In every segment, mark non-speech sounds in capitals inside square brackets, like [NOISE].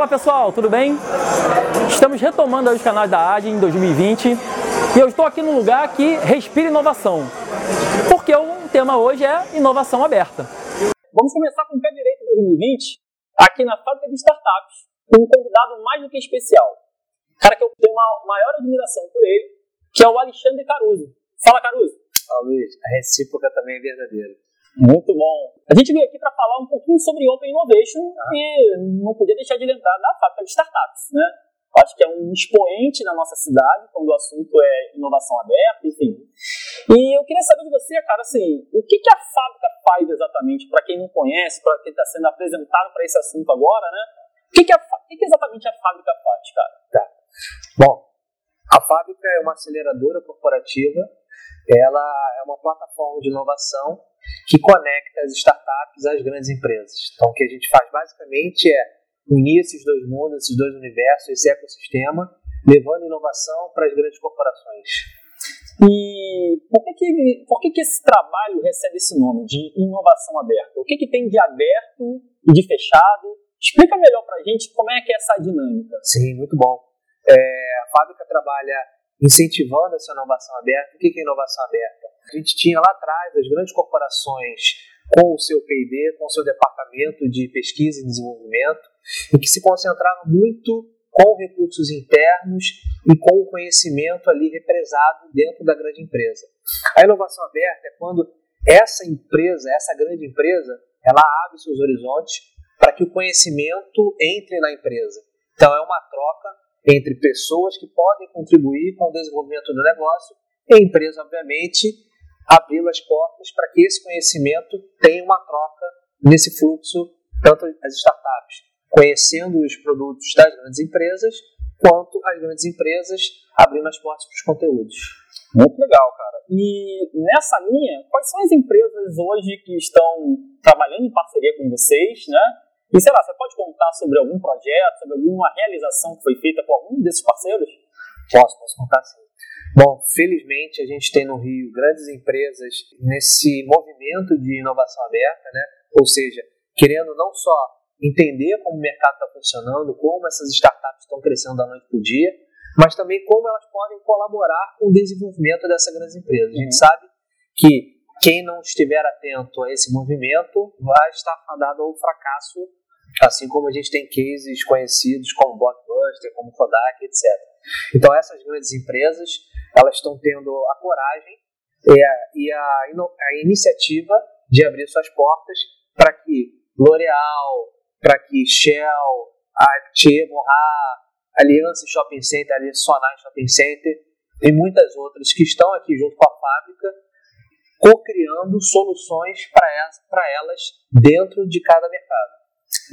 Fala pessoal, tudo bem? Estamos retomando os canais da AD em 2020 e eu estou aqui num lugar que respira inovação, porque o tema hoje é inovação aberta. Vamos começar com o pé direito 2020 aqui na fábrica de startups, com um convidado mais do que especial. Cara que eu tenho uma maior admiração por ele, que é o Alexandre Caruso. Fala Caruso. Fala Luiz, a recíproca também é verdadeira. Muito bom. A gente veio aqui para falar um pouquinho sobre Open Innovation ah. e não podia deixar de lembrar da fábrica de startups, né? Acho que é um expoente na nossa cidade quando o assunto é inovação aberta, enfim. E eu queria saber de você, cara, assim, o que, que a fábrica faz exatamente, para quem não conhece, para quem está sendo apresentado para esse assunto agora, né? O que, que, a, o que, que exatamente a fábrica faz, cara? Tá. Bom, a fábrica é uma aceleradora corporativa, ela é uma plataforma de inovação que conecta as startups às grandes empresas. Então, o que a gente faz basicamente é unir esses dois mundos, esses dois universos, esse ecossistema, levando inovação para as grandes corporações. E por que, que, por que, que esse trabalho recebe esse nome de inovação aberta? O que, que tem de aberto e de fechado? Explica melhor para a gente como é que é essa dinâmica. Sim, muito bom. É, a fábrica trabalha incentivando essa inovação aberta. O que é inovação aberta? A gente tinha lá atrás as grandes corporações com o seu P&D, com o seu departamento de pesquisa e desenvolvimento, e que se concentrava muito com recursos internos e com o conhecimento ali represado dentro da grande empresa. A inovação aberta é quando essa empresa, essa grande empresa, ela abre seus horizontes para que o conhecimento entre na empresa. Então é uma troca entre pessoas que podem contribuir com o desenvolvimento do negócio e a empresa, obviamente, abrindo as portas para que esse conhecimento tenha uma troca nesse fluxo, tanto as startups conhecendo os produtos das grandes empresas, quanto as grandes empresas abrindo as portas para os conteúdos. Muito legal, cara. E nessa linha, quais são as empresas hoje que estão trabalhando em parceria com vocês, né? E sei lá, você pode contar sobre algum projeto, sobre alguma realização que foi feita por algum desses parceiros? Posso, posso contar sim. Bom, felizmente a gente tem no Rio grandes empresas nesse movimento de inovação aberta, né? Ou seja, querendo não só entender como o mercado está funcionando, como essas startups estão crescendo da noite para o dia, mas também como elas podem colaborar com o desenvolvimento dessas grandes empresas. A gente uhum. sabe que quem não estiver atento a esse movimento vai estar fadado ao fracasso, assim como a gente tem cases conhecidos como Blockbuster, como Kodak, etc. Então essas grandes empresas elas estão tendo a coragem e a, e a, a iniciativa de abrir suas portas para que L'Oréal, para que Shell, a Aliança Shopping Center, Aliança Sonai Shopping Center e muitas outras que estão aqui junto com a fábrica, co-criando soluções para elas dentro de cada mercado.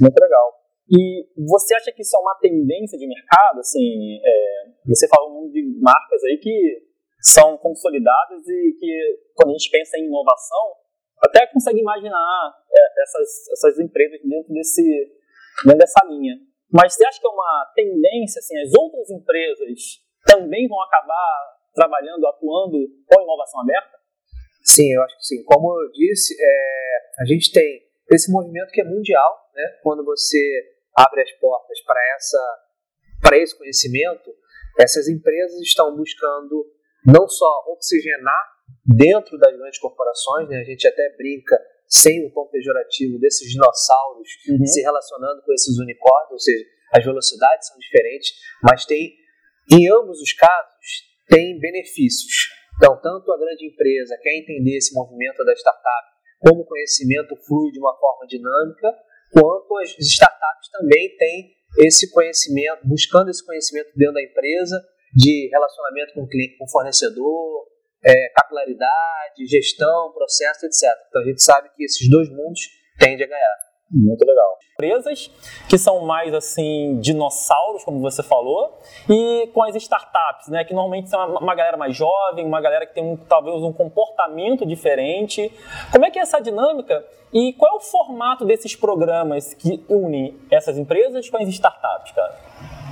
Muito legal. E você acha que isso é uma tendência de mercado? Assim, é, você falou um de marcas aí que são consolidadas e que, quando a gente pensa em inovação, até consegue imaginar é, essas, essas empresas dentro, desse, dentro dessa linha. Mas você acha que é uma tendência, assim, as outras empresas também vão acabar trabalhando, atuando com inovação aberta? Sim, eu acho que sim. Como eu disse, é, a gente tem esse movimento que é mundial, né? quando você abre as portas para essa para esse conhecimento, essas empresas estão buscando não só oxigenar dentro das grandes corporações, né? a gente até brinca sem o tom pejorativo desses dinossauros uhum. se relacionando com esses unicórnios, ou seja, as velocidades são diferentes, mas tem em ambos os casos tem benefícios. Então, tanto a grande empresa quer entender esse movimento da startup, como o conhecimento flui de uma forma dinâmica, quanto as startups também têm esse conhecimento, buscando esse conhecimento dentro da empresa, de relacionamento com o cliente, com o fornecedor, é, capilaridade, gestão, processo, etc. Então a gente sabe que esses dois mundos tendem a ganhar. Muito legal. Empresas que são mais assim dinossauros, como você falou, e com as startups, né, que normalmente são uma, galera mais jovem, uma galera que tem um, talvez um comportamento diferente. Como é que é essa dinâmica e qual é o formato desses programas que unem essas empresas com as startups, cara?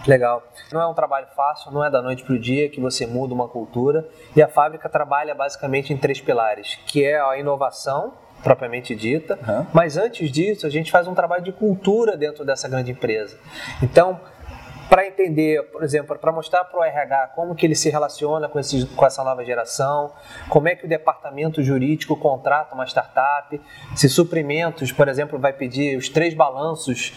Legal. Não é um trabalho fácil, não é da noite para o dia que você muda uma cultura. E a fábrica trabalha basicamente em três pilares, que é a inovação, propriamente dita, uhum. mas antes disso a gente faz um trabalho de cultura dentro dessa grande empresa. Então, para entender, por exemplo, para mostrar para o RH como que ele se relaciona com, com essa nova geração, como é que o departamento jurídico contrata uma startup, se suprimentos, por exemplo, vai pedir os três balanços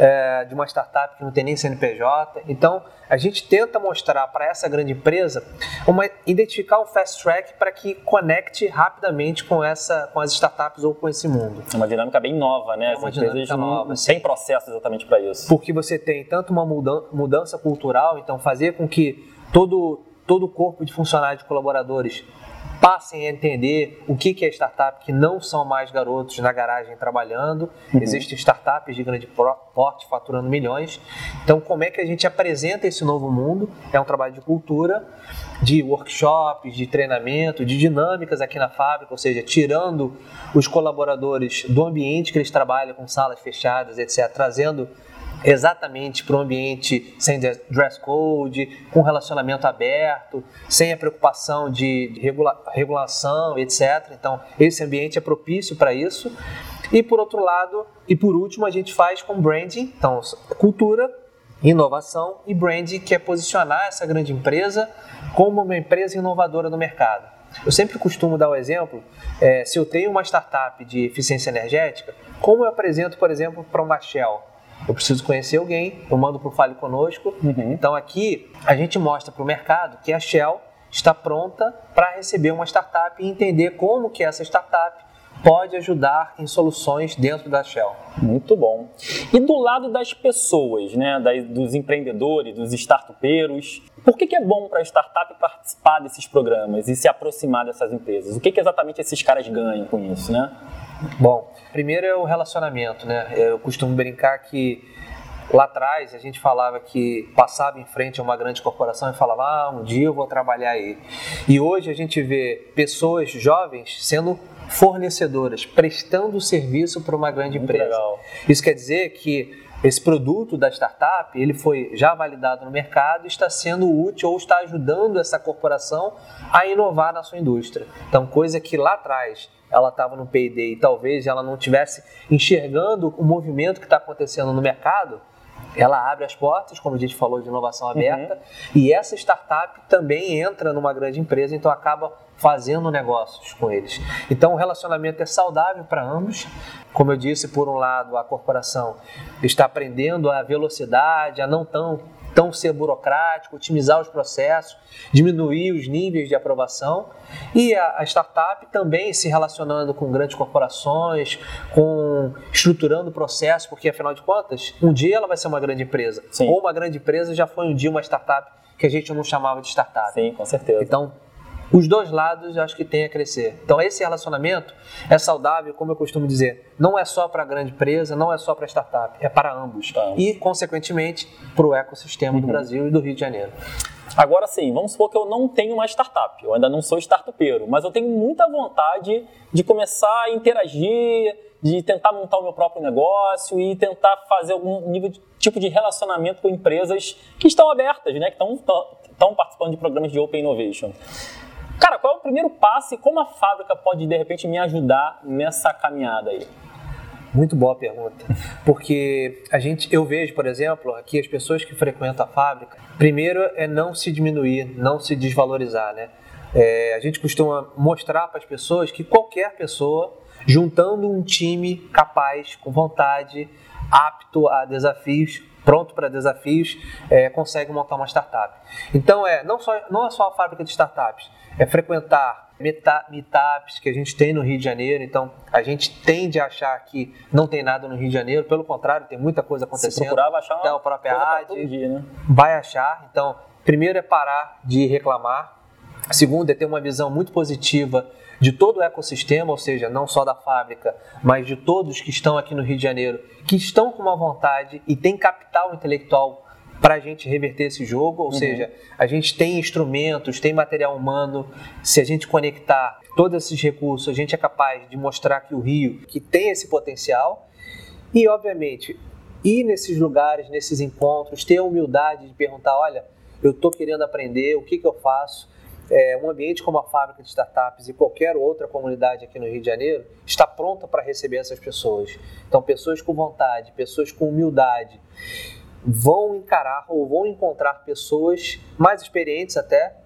é, de uma startup que não tem nem CNPJ. Então, a gente tenta mostrar para essa grande empresa uma identificar um fast track para que conecte rapidamente com essa com as startups ou com esse mundo. É uma dinâmica bem nova, né? É uma as dinâmica nova. Sem processo exatamente para isso. Porque você tem tanto uma mudança cultural, então fazer com que todo todo o corpo de funcionários e colaboradores passem a entender o que é startup, que não são mais garotos na garagem trabalhando. Uhum. Existem startups de grande porte faturando milhões. Então, como é que a gente apresenta esse novo mundo? É um trabalho de cultura, de workshops, de treinamento, de dinâmicas aqui na fábrica, ou seja, tirando os colaboradores do ambiente que eles trabalham, com salas fechadas, etc., trazendo exatamente para um ambiente sem dress code, com relacionamento aberto, sem a preocupação de regula regulação, etc. Então, esse ambiente é propício para isso. E por outro lado, e por último, a gente faz com branding, então cultura, inovação e branding, que é posicionar essa grande empresa como uma empresa inovadora no mercado. Eu sempre costumo dar o exemplo, é, se eu tenho uma startup de eficiência energética, como eu apresento, por exemplo, para uma Shell? Eu preciso conhecer alguém, eu mando para o Fale Conosco. Uhum. Então aqui a gente mostra para o mercado que a Shell está pronta para receber uma startup e entender como que essa startup pode ajudar em soluções dentro da Shell. Muito bom. E do lado das pessoas, né, dos empreendedores, dos startupeiros, por que, que é bom para a startup participar desses programas e se aproximar dessas empresas? O que, que exatamente esses caras ganham com isso, né? Bom, primeiro é o relacionamento, né? Eu costumo brincar que lá atrás a gente falava que passava em frente a uma grande corporação e falava, ah, um dia eu vou trabalhar aí. E hoje a gente vê pessoas jovens sendo fornecedoras, prestando serviço para uma grande Muito empresa. Legal. Isso quer dizer que esse produto da startup ele foi já validado no mercado e está sendo útil ou está ajudando essa corporação a inovar na sua indústria. Então, coisa que lá atrás ela estava no P&D e talvez ela não estivesse enxergando o movimento que está acontecendo no mercado, ela abre as portas, como a gente falou, de inovação uhum. aberta, uhum. e essa startup também entra numa grande empresa, então acaba fazendo negócios com eles. Então o relacionamento é saudável para ambos. Como eu disse, por um lado, a corporação está aprendendo a velocidade, a não tão tão ser burocrático, otimizar os processos, diminuir os níveis de aprovação. E a, a, startup também se relacionando com grandes corporações, com estruturando o processo, porque afinal de contas, um dia ela vai ser uma grande empresa. Sim. Ou uma grande empresa já foi um dia uma startup que a gente não chamava de startup. Sim, com certeza. Então, os dois lados acho que tem a crescer. Então esse relacionamento é saudável, como eu costumo dizer, não é só para a grande empresa, não é só para a startup, é para ambos tá. e consequentemente para o ecossistema uhum. do Brasil e do Rio de Janeiro. Agora sim, vamos supor que eu não tenho uma startup, eu ainda não sou startupeiro, mas eu tenho muita vontade de começar a interagir, de tentar montar o meu próprio negócio e tentar fazer algum nível de, tipo de relacionamento com empresas que estão abertas, né, que estão, estão participando de programas de Open Innovation. O primeiro passo e como a fábrica pode, de repente, me ajudar nessa caminhada aí? Muito boa pergunta. Porque a gente, eu vejo, por exemplo, aqui as pessoas que frequentam a fábrica, primeiro é não se diminuir, não se desvalorizar, né? É, a gente costuma mostrar para as pessoas que qualquer pessoa, juntando um time capaz, com vontade, apto a desafios, pronto para desafios, é, consegue montar uma startup. Então, é, não, só, não é só a fábrica de startups, é frequentar meetups que a gente tem no Rio de Janeiro. Então, a gente tende a achar que não tem nada no Rio de Janeiro. Pelo contrário, tem muita coisa acontecendo. Se procurar, vai achar uma a própria AD, dia, né? vai achar. Então, primeiro é parar de reclamar. Segundo é ter uma visão muito positiva de todo o ecossistema, ou seja, não só da fábrica, mas de todos que estão aqui no Rio de Janeiro, que estão com uma vontade e têm capital intelectual para a gente reverter esse jogo, ou uhum. seja, a gente tem instrumentos, tem material humano, se a gente conectar todos esses recursos, a gente é capaz de mostrar que o Rio que tem esse potencial e, obviamente, ir nesses lugares, nesses encontros, ter a humildade de perguntar, olha, eu estou querendo aprender, o que, que eu faço? É, um ambiente como a fábrica de startups e qualquer outra comunidade aqui no Rio de Janeiro está pronta para receber essas pessoas. Então, pessoas com vontade, pessoas com humildade, vão encarar ou vão encontrar pessoas mais experientes até,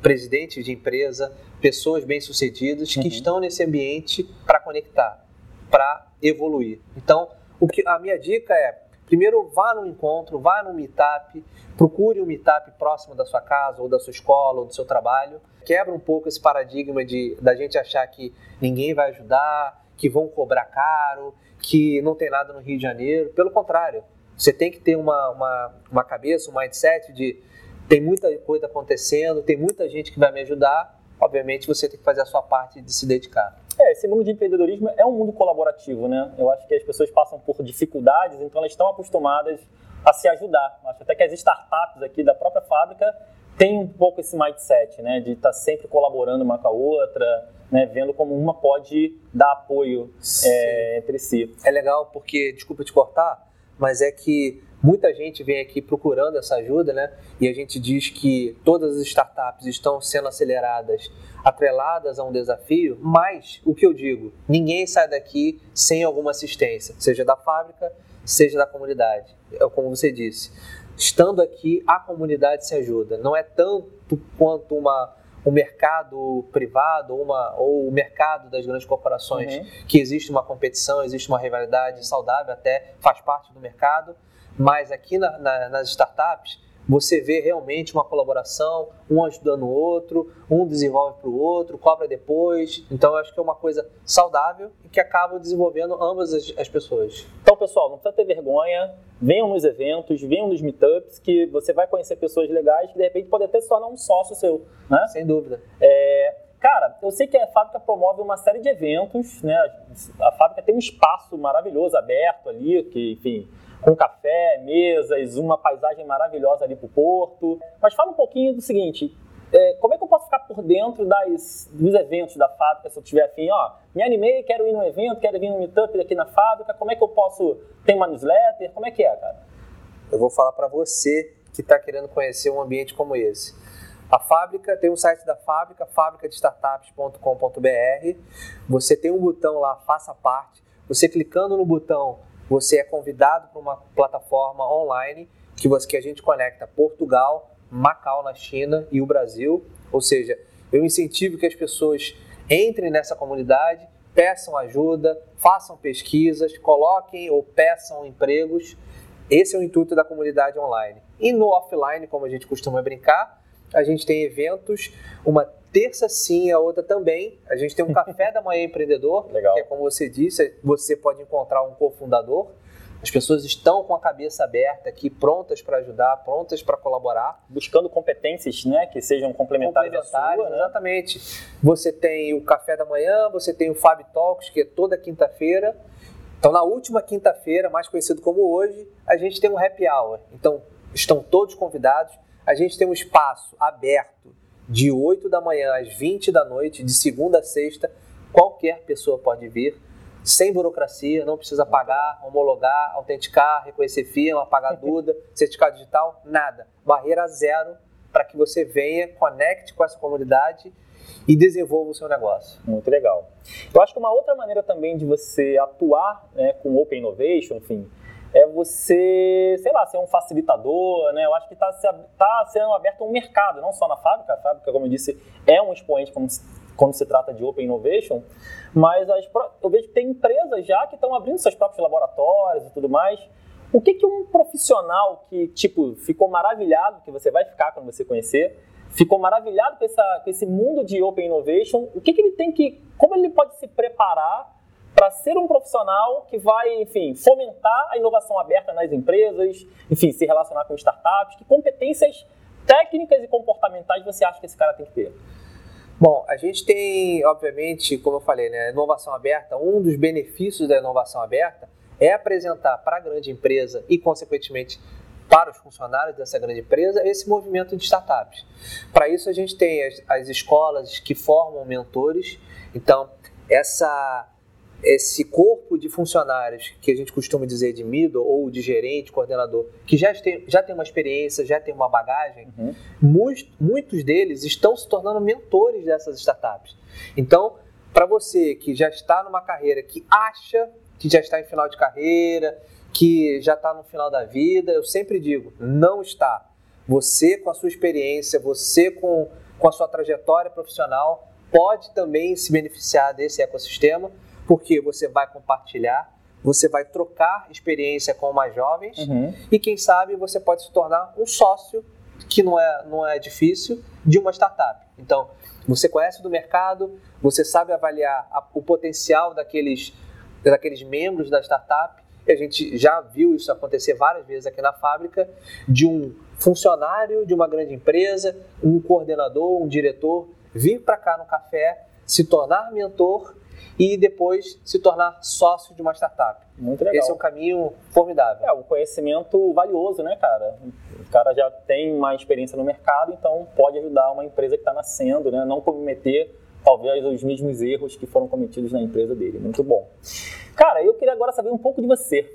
presidentes de empresa, pessoas bem-sucedidas que uhum. estão nesse ambiente para conectar, para evoluir. Então, o que a minha dica é, primeiro vá no encontro, vá no meetup, procure um meetup próximo da sua casa ou da sua escola ou do seu trabalho. Quebra um pouco esse paradigma de da gente achar que ninguém vai ajudar, que vão cobrar caro, que não tem nada no Rio de Janeiro. Pelo contrário, você tem que ter uma, uma, uma cabeça, um mindset de tem muita coisa acontecendo, tem muita gente que vai me ajudar. Obviamente você tem que fazer a sua parte de se dedicar. É, esse mundo de empreendedorismo é um mundo colaborativo, né? Eu acho que as pessoas passam por dificuldades, então elas estão acostumadas a se ajudar. Acho até que as startups aqui da própria fábrica têm um pouco esse mindset, né? De estar tá sempre colaborando uma com a outra, né? Vendo como uma pode dar apoio é, entre si. É legal porque, desculpa te cortar, mas é que muita gente vem aqui procurando essa ajuda, né? E a gente diz que todas as startups estão sendo aceleradas, atreladas a um desafio, mas o que eu digo, ninguém sai daqui sem alguma assistência, seja da fábrica, seja da comunidade. É como você disse. Estando aqui, a comunidade se ajuda. Não é tanto quanto uma o mercado privado uma, ou o mercado das grandes corporações, uhum. que existe uma competição, existe uma rivalidade saudável, até faz parte do mercado, mas aqui na, na, nas startups você vê realmente uma colaboração, um ajudando o outro, um desenvolve para o outro, cobra depois. Então, eu acho que é uma coisa saudável e que acaba desenvolvendo ambas as, as, pessoas. Então, pessoal, não precisa ter vergonha. Venham nos eventos, venham nos meetups, que você vai conhecer pessoas legais que, de repente, podem até se tornar um sócio seu. Né? Sem dúvida. É, cara, eu sei que a fábrica promove uma série de eventos, né? A fábrica tem um espaço maravilhoso aberto ali, que, enfim com café, mesas, uma paisagem maravilhosa ali para o porto. Mas fala um pouquinho do seguinte, é, como é que eu posso ficar por dentro das, dos eventos da fábrica se eu tiver afim? Ó, me animei, quero ir no evento, quero vir no meetup aqui na fábrica, como é que eu posso... Tem uma newsletter? Como é que é, cara? Eu vou falar para você que está querendo conhecer um ambiente como esse. A fábrica tem um site da fábrica, fabricadestartups.com.br. Você tem um botão lá, faça parte. Você clicando no botão você é convidado para uma plataforma online que, você, que a gente conecta Portugal, Macau na China e o Brasil. Ou seja, eu incentivo que as pessoas entrem nessa comunidade, peçam ajuda, façam pesquisas, coloquem ou peçam empregos. Esse é o intuito da comunidade online. E no offline, como a gente costuma brincar, a gente tem eventos, uma terça sim, a outra também. A gente tem um [LAUGHS] café da manhã empreendedor, Legal. que é como você disse, você pode encontrar um cofundador. As pessoas estão com a cabeça aberta aqui, prontas para ajudar, prontas para colaborar. Buscando competências né, que sejam complementares, complementares sua, né? Exatamente. Você tem o café da manhã, você tem o Fab Talks, que é toda quinta-feira. Então, na última quinta-feira, mais conhecido como hoje, a gente tem um happy hour. Então, estão todos convidados a gente tem um espaço aberto de 8 da manhã às 20 da noite, de segunda a sexta. Qualquer pessoa pode vir, sem burocracia, não precisa pagar, homologar, autenticar, reconhecer firma, pagar [LAUGHS] Duda, certificado digital, nada. Barreira zero para que você venha, conecte com essa comunidade e desenvolva o seu negócio. Muito legal. Eu acho que uma outra maneira também de você atuar né, com Open Innovation, enfim, é você, sei lá, ser um facilitador, né? Eu acho que está tá sendo aberto um mercado, não só na fábrica. A fábrica, como eu disse, é um expoente quando se, quando se trata de Open Innovation, mas as, eu vejo que tem empresas já que estão abrindo seus próprios laboratórios e tudo mais. O que, que um profissional que, tipo, ficou maravilhado, que você vai ficar quando você conhecer, ficou maravilhado com, essa, com esse mundo de Open Innovation, o que, que ele tem que, como ele pode se preparar para ser um profissional que vai, enfim, fomentar a inovação aberta nas empresas, enfim, se relacionar com startups? Que competências técnicas e comportamentais você acha que esse cara tem que ter? Bom, a gente tem, obviamente, como eu falei, né, inovação aberta, um dos benefícios da inovação aberta é apresentar para a grande empresa e, consequentemente, para os funcionários dessa grande empresa esse movimento de startups. Para isso, a gente tem as, as escolas que formam mentores. Então, essa esse corpo de funcionários que a gente costuma dizer de middle ou de gerente, coordenador, que já tem, já tem uma experiência, já tem uma bagagem, uhum. muitos, muitos deles estão se tornando mentores dessas startups. Então, para você que já está numa carreira, que acha que já está em final de carreira, que já está no final da vida, eu sempre digo, não está. Você com a sua experiência, você com, com a sua trajetória profissional, pode também se beneficiar desse ecossistema porque você vai compartilhar, você vai trocar experiência com mais jovens uhum. e quem sabe você pode se tornar um sócio que não é, não é difícil de uma startup. Então, você conhece do mercado, você sabe avaliar a, o potencial daqueles, daqueles membros da startup. E a gente já viu isso acontecer várias vezes aqui na fábrica, de um funcionário de uma grande empresa, um coordenador, um diretor, vir para cá no café, se tornar mentor e depois se tornar sócio de uma startup. Muito legal. Esse é um caminho formidável. É, um conhecimento valioso, né, cara? O cara já tem uma experiência no mercado, então pode ajudar uma empresa que está nascendo, né? Não cometer, talvez, os mesmos erros que foram cometidos na empresa dele. Muito bom. Cara, eu queria agora saber um pouco de você.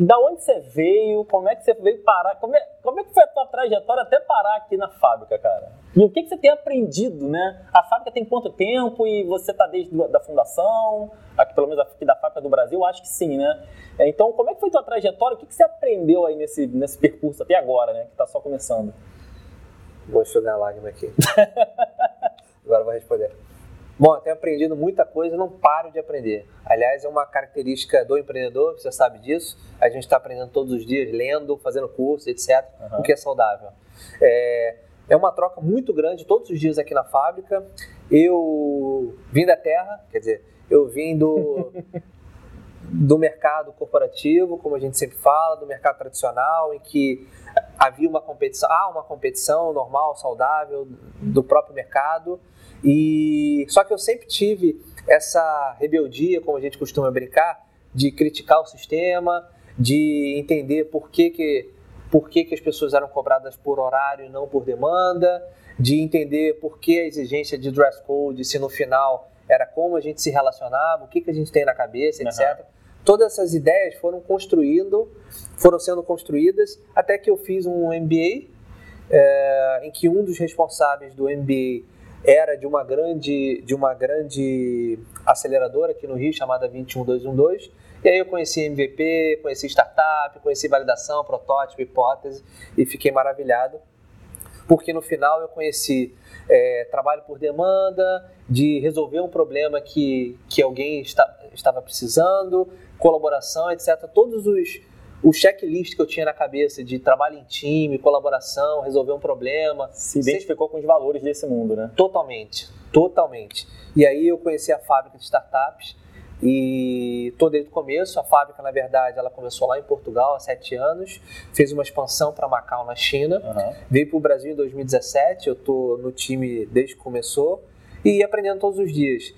Da onde você veio? Como é que você veio parar? Como é, como é que foi a tua trajetória até parar aqui na fábrica, cara? E o que, que você tem aprendido, né? A fábrica tem quanto tempo e você está desde a da fundação? Aqui, pelo menos aqui da fábrica do Brasil, acho que sim, né? É, então, como é que foi a tua trajetória? O que, que você aprendeu aí nesse, nesse percurso até agora, né? Que está só começando. Vou enxugar a lágrima aqui. [LAUGHS] agora vou responder. Bom, eu tenho aprendido muita coisa, não paro de aprender. Aliás, é uma característica do empreendedor, você sabe disso. A gente está aprendendo todos os dias, lendo, fazendo curso, etc. Uhum. O que é saudável. É, é uma troca muito grande todos os dias aqui na fábrica. Eu vim da terra, quer dizer, eu vim do, [LAUGHS] do mercado corporativo, como a gente sempre fala, do mercado tradicional, em que havia uma competição, há uma competição normal, saudável do próprio mercado e só que eu sempre tive essa rebeldia, como a gente costuma brincar, de criticar o sistema, de entender por que, que, por que, que as pessoas eram cobradas por horário e não por demanda, de entender por que a exigência de dress code, se no final era como a gente se relacionava, o que, que a gente tem na cabeça, etc. Uhum. Todas essas ideias foram construindo, foram sendo construídas até que eu fiz um MBA, é, em que um dos responsáveis do MBA era de uma grande, de uma grande aceleradora aqui no Rio, chamada 21212. E aí eu conheci MVP, conheci startup, conheci validação, protótipo, hipótese e fiquei maravilhado, porque no final eu conheci é, trabalho por demanda, de resolver um problema que, que alguém está, estava precisando, colaboração, etc. Todos os o checklist que eu tinha na cabeça de trabalho em time, colaboração, resolver um problema. Se identificou com os valores desse mundo, né? Totalmente, totalmente. E aí eu conheci a fábrica de startups e estou desde o começo. A fábrica, na verdade, ela começou lá em Portugal há sete anos, fez uma expansão para Macau, na China, uhum. veio para o Brasil em 2017. Eu estou no time desde que começou e aprendendo todos os dias.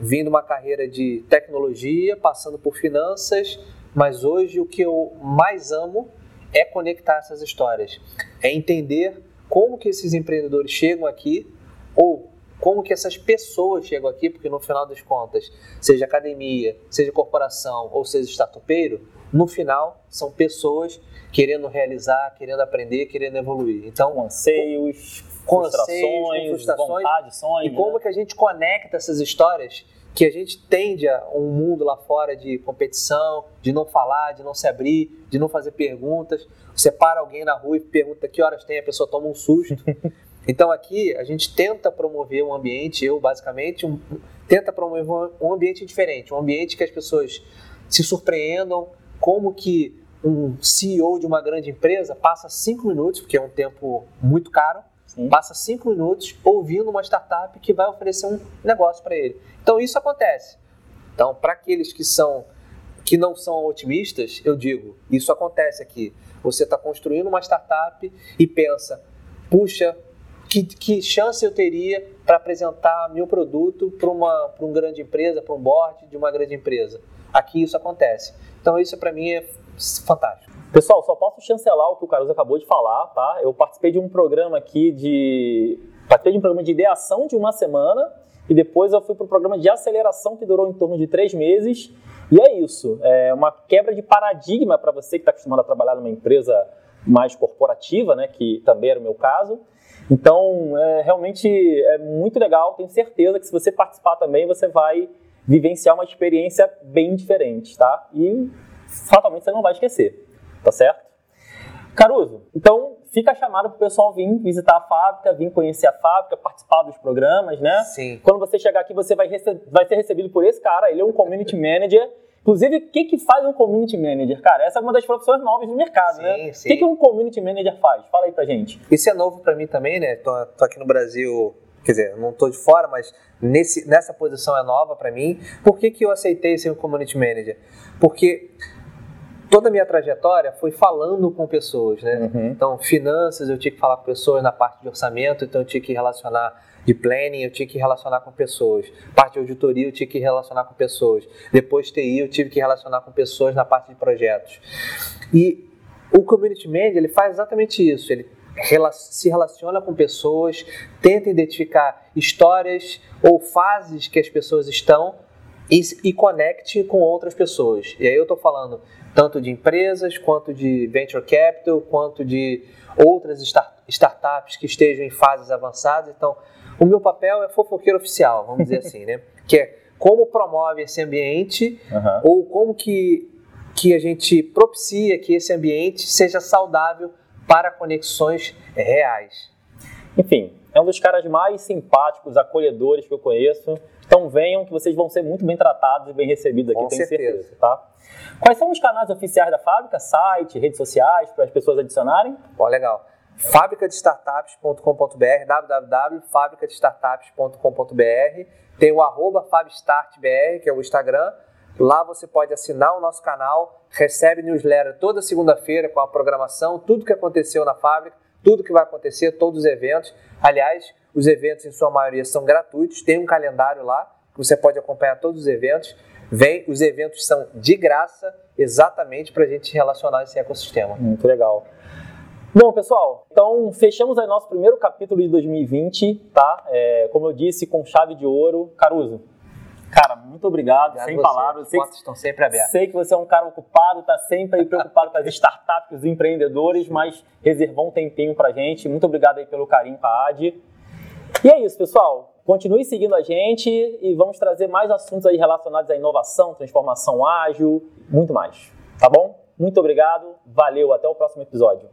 Vindo uma carreira de tecnologia, passando por finanças, mas hoje o que eu mais amo é conectar essas histórias, é entender como que esses empreendedores chegam aqui ou como que essas pessoas chegam aqui, porque no final das contas, seja academia, seja corporação ou seja startupeiro, no final são pessoas querendo realizar, querendo aprender, querendo evoluir. Então, com anseios, com frustrações, frustrações vontade, sonhos, e como né? que a gente conecta essas histórias que a gente tende a um mundo lá fora de competição, de não falar, de não se abrir, de não fazer perguntas. Você para alguém na rua e pergunta que horas tem, a pessoa toma um susto. [LAUGHS] Então aqui a gente tenta promover um ambiente, eu basicamente, um, tenta promover um ambiente diferente, um ambiente que as pessoas se surpreendam, como que um CEO de uma grande empresa passa cinco minutos, porque é um tempo muito caro, Sim. passa cinco minutos ouvindo uma startup que vai oferecer um negócio para ele. Então isso acontece. Então, para aqueles que são que não são otimistas, eu digo, isso acontece aqui. Você está construindo uma startup e pensa, puxa, que, que chance eu teria para apresentar meu produto para uma, uma grande empresa, para um board de uma grande empresa? Aqui isso acontece. Então isso para mim é fantástico. Pessoal, só posso chancelar o que o Caruso acabou de falar, tá? Eu participei de um programa aqui de Participei de um programa de ideação de uma semana e depois eu fui para o programa de aceleração que durou em torno de três meses. E é isso, é uma quebra de paradigma para você que está acostumado a trabalhar numa empresa mais corporativa, né, que também era o meu caso. Então, é, realmente é muito legal. Tenho certeza que se você participar também, você vai vivenciar uma experiência bem diferente, tá? E fatalmente você não vai esquecer, tá certo? Caruso, então fica a chamada para o pessoal vir visitar a fábrica, vir conhecer a fábrica, participar dos programas, né? Sim. Quando você chegar aqui, você vai, vai ser recebido por esse cara, ele é um community manager. Inclusive, o que, que faz um community manager? Cara, essa é uma das profissões novas do mercado, sim, né? Sim. O que, que um community manager faz? Fala aí pra gente. Isso é novo para mim também, né? Tô, tô, aqui no Brasil, quer dizer, não tô de fora, mas nesse, nessa posição é nova para mim. Por que, que eu aceitei ser um community manager? Porque toda a minha trajetória foi falando com pessoas, né? Uhum. Então, finanças, eu tinha que falar com pessoas na parte de orçamento, então eu tinha que relacionar de planning, eu tinha que relacionar com pessoas. Parte de auditoria, eu tinha que relacionar com pessoas. Depois TI, eu tive que relacionar com pessoas na parte de projetos. E o community manager, ele faz exatamente isso. Ele se relaciona com pessoas, tenta identificar histórias ou fases que as pessoas estão e, e conecte com outras pessoas. E aí eu estou falando tanto de empresas, quanto de venture capital, quanto de outras start startups que estejam em fases avançadas. Então, o meu papel é fofoqueiro oficial, vamos dizer assim, né? [LAUGHS] Que é como promove esse ambiente uhum. ou como que, que a gente propicia que esse ambiente seja saudável para conexões reais. Enfim, é um dos caras mais simpáticos, acolhedores que eu conheço. Então venham que vocês vão ser muito bem tratados e bem recebidos aqui, Com tenho certeza. certeza, tá? Quais são os canais oficiais da fábrica? Site, redes sociais, para as pessoas adicionarem? Ó, legal. fabricadestartups.com.br, www.fabricadestartups.com.br. Tem o arroba FabStartBR, que é o Instagram. Lá você pode assinar o nosso canal, recebe newsletter toda segunda-feira com a programação, tudo que aconteceu na fábrica, tudo que vai acontecer, todos os eventos. Aliás, os eventos em sua maioria são gratuitos, tem um calendário lá que você pode acompanhar todos os eventos. Vem, os eventos são de graça, exatamente para a gente relacionar esse ecossistema. Muito legal. Bom, pessoal, então fechamos aí nosso primeiro capítulo de 2020, tá? É, como eu disse, com chave de ouro. Caruso, cara, muito obrigado, obrigado sem palavras. As portas estão sempre abertas. Sei que você é um cara ocupado, está sempre aí preocupado com as startups, com os empreendedores, mas reservou um tempinho pra gente. Muito obrigado aí pelo carinho com a AD. E é isso, pessoal. Continue seguindo a gente e vamos trazer mais assuntos aí relacionados à inovação, transformação ágil, muito mais. Tá bom? Muito obrigado, valeu, até o próximo episódio.